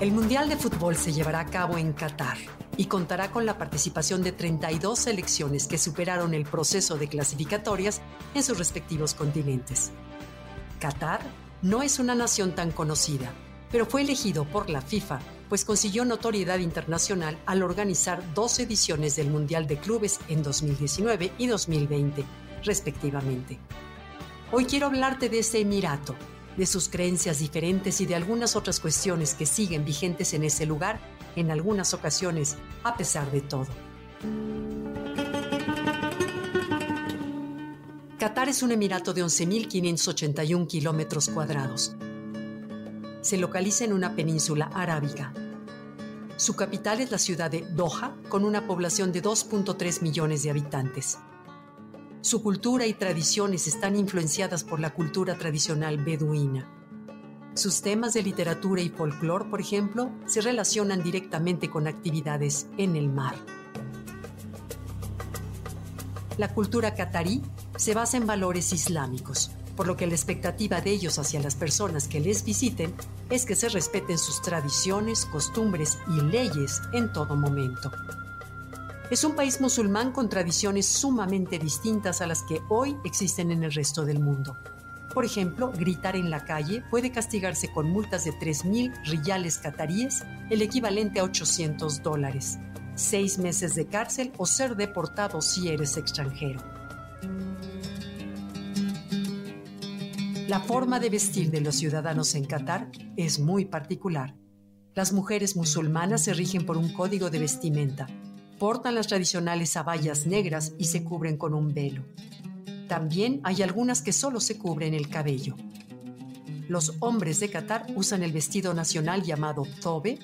El Mundial de Fútbol se llevará a cabo en Qatar y contará con la participación de 32 selecciones que superaron el proceso de clasificatorias en sus respectivos continentes. Qatar no es una nación tan conocida, pero fue elegido por la FIFA, pues consiguió notoriedad internacional al organizar dos ediciones del Mundial de Clubes en 2019 y 2020, respectivamente. Hoy quiero hablarte de este emirato, de sus creencias diferentes y de algunas otras cuestiones que siguen vigentes en ese lugar en algunas ocasiones, a pesar de todo. Qatar es un emirato de 11.581 kilómetros cuadrados. Se localiza en una península arábiga. Su capital es la ciudad de Doha, con una población de 2.3 millones de habitantes. Su cultura y tradiciones están influenciadas por la cultura tradicional beduina. Sus temas de literatura y folclore, por ejemplo, se relacionan directamente con actividades en el mar. La cultura catarí se basa en valores islámicos, por lo que la expectativa de ellos hacia las personas que les visiten es que se respeten sus tradiciones, costumbres y leyes en todo momento. Es un país musulmán con tradiciones sumamente distintas a las que hoy existen en el resto del mundo. Por ejemplo, gritar en la calle puede castigarse con multas de 3.000 riyales cataríes, el equivalente a 800 dólares, seis meses de cárcel o ser deportado si eres extranjero. La forma de vestir de los ciudadanos en Qatar es muy particular. Las mujeres musulmanas se rigen por un código de vestimenta, portan las tradicionales abayas negras y se cubren con un velo. También hay algunas que solo se cubren el cabello. Los hombres de Qatar usan el vestido nacional llamado tobe,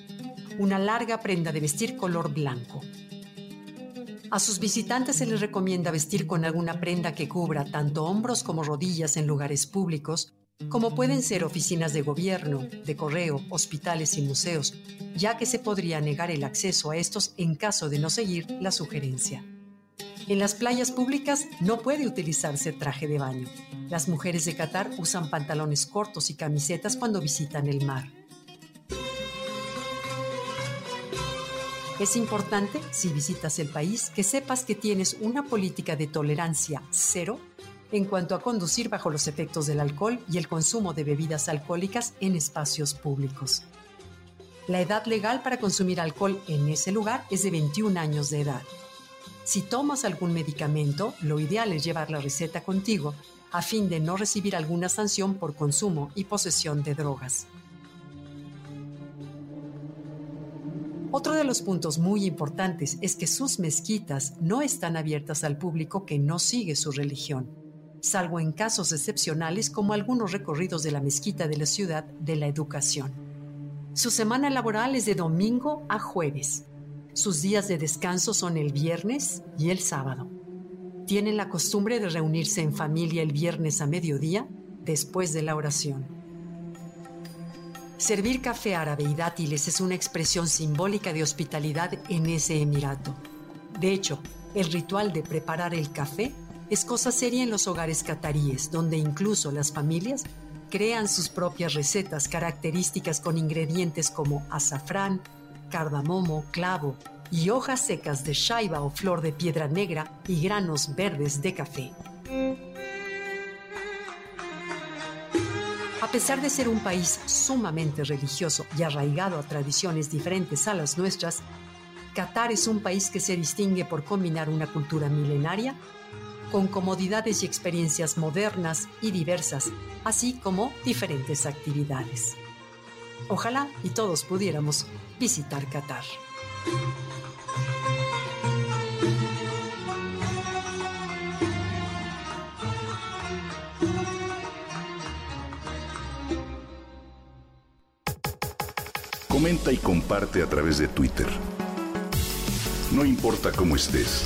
una larga prenda de vestir color blanco. A sus visitantes se les recomienda vestir con alguna prenda que cubra tanto hombros como rodillas en lugares públicos, como pueden ser oficinas de gobierno, de correo, hospitales y museos, ya que se podría negar el acceso a estos en caso de no seguir la sugerencia. En las playas públicas no puede utilizarse traje de baño. Las mujeres de Qatar usan pantalones cortos y camisetas cuando visitan el mar. Es importante, si visitas el país, que sepas que tienes una política de tolerancia cero en cuanto a conducir bajo los efectos del alcohol y el consumo de bebidas alcohólicas en espacios públicos. La edad legal para consumir alcohol en ese lugar es de 21 años de edad. Si tomas algún medicamento, lo ideal es llevar la receta contigo a fin de no recibir alguna sanción por consumo y posesión de drogas. Otro de los puntos muy importantes es que sus mezquitas no están abiertas al público que no sigue su religión salvo en casos excepcionales como algunos recorridos de la mezquita de la ciudad de la educación. Su semana laboral es de domingo a jueves. Sus días de descanso son el viernes y el sábado. Tienen la costumbre de reunirse en familia el viernes a mediodía después de la oración. Servir café árabe y dátiles es una expresión simbólica de hospitalidad en ese emirato. De hecho, el ritual de preparar el café es cosa seria en los hogares cataríes, donde incluso las familias crean sus propias recetas características con ingredientes como azafrán, cardamomo, clavo y hojas secas de shaiba o flor de piedra negra y granos verdes de café. A pesar de ser un país sumamente religioso y arraigado a tradiciones diferentes a las nuestras, Qatar es un país que se distingue por combinar una cultura milenaria con comodidades y experiencias modernas y diversas, así como diferentes actividades. Ojalá y todos pudiéramos visitar Qatar. Comenta y comparte a través de Twitter. No importa cómo estés,